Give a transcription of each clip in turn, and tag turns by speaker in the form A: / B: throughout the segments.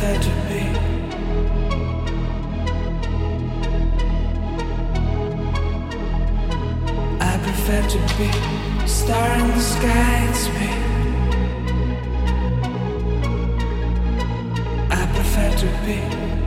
A: said to be. I prefer to be star in the sky and space. I prefer to be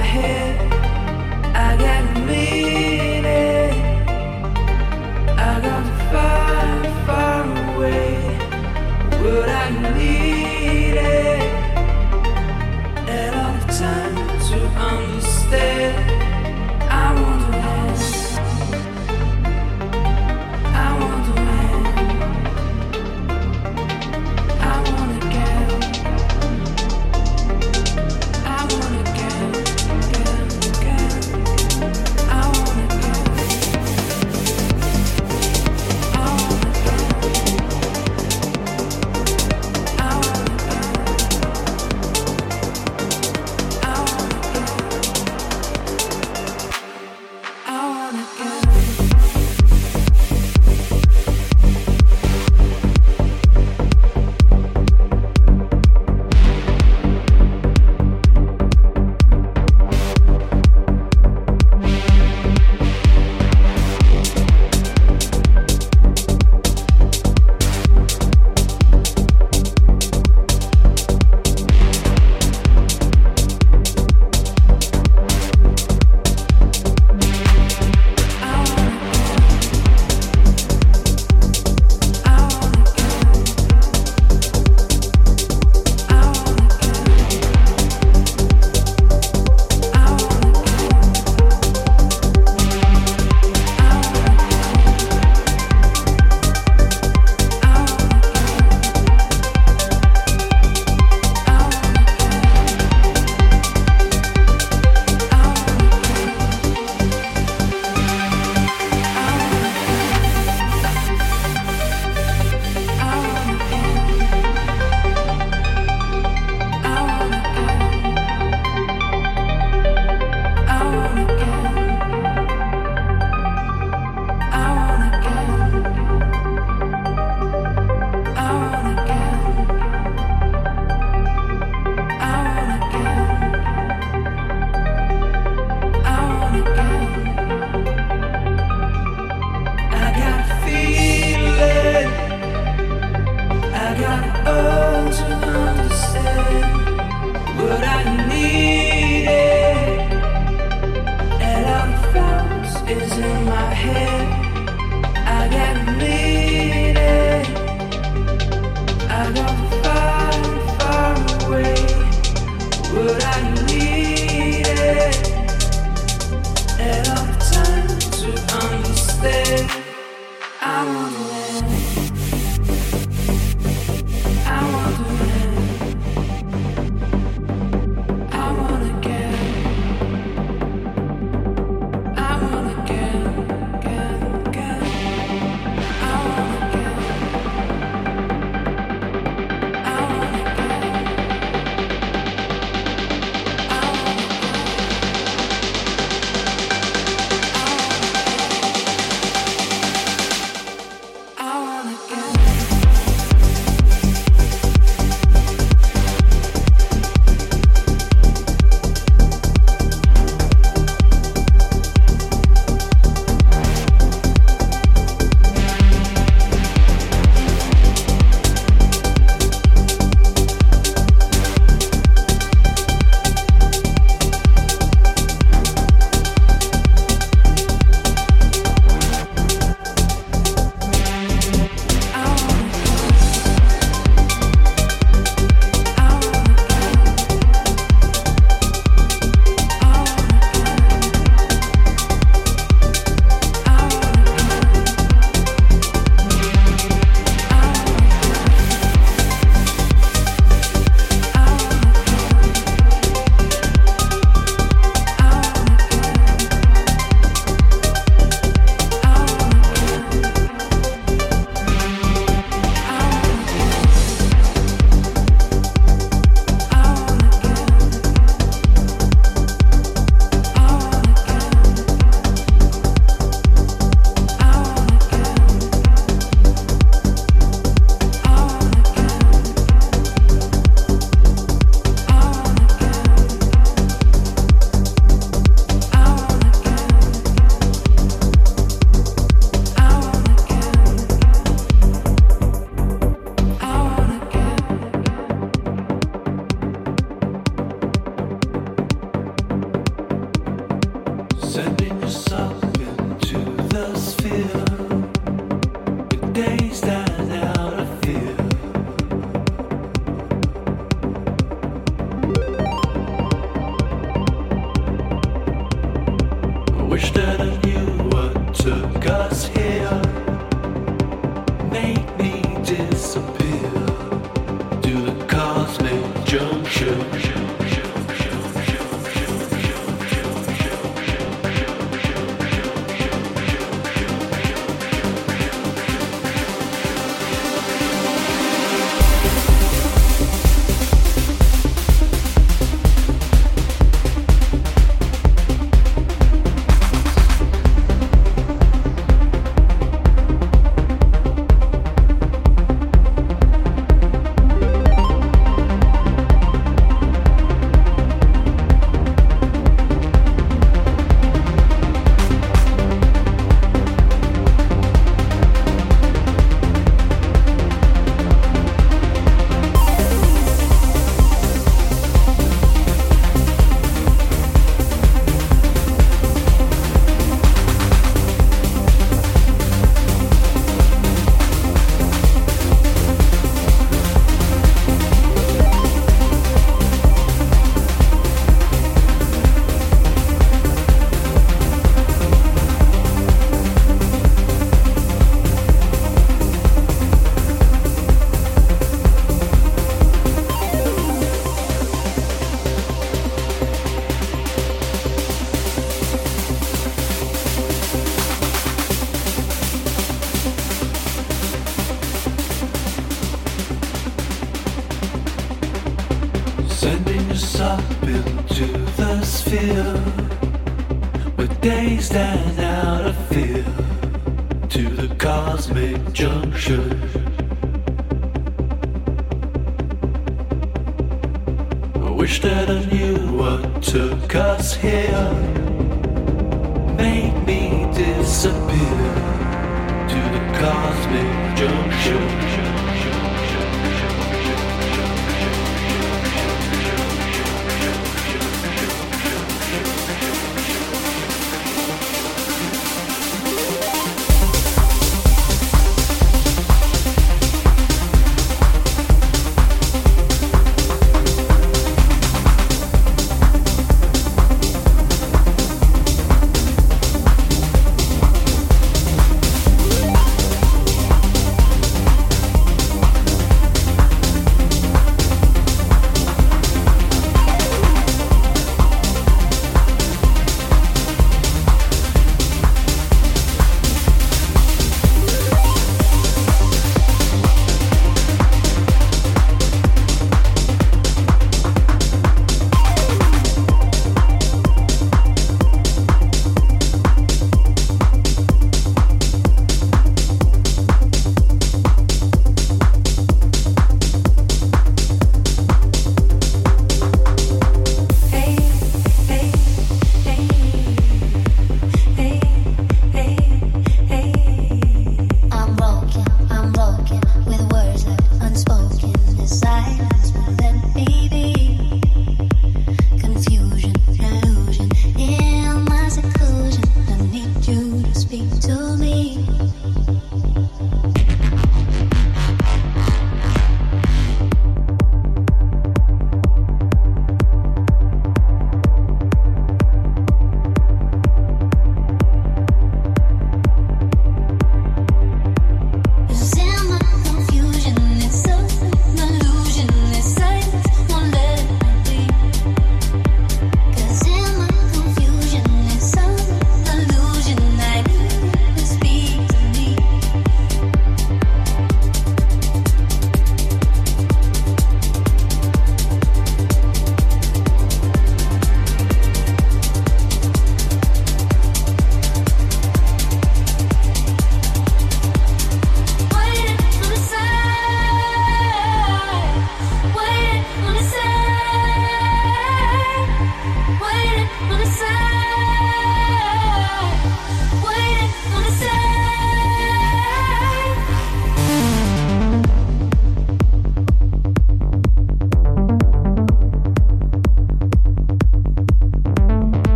A: I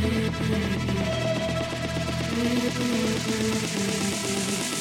A: Thank you.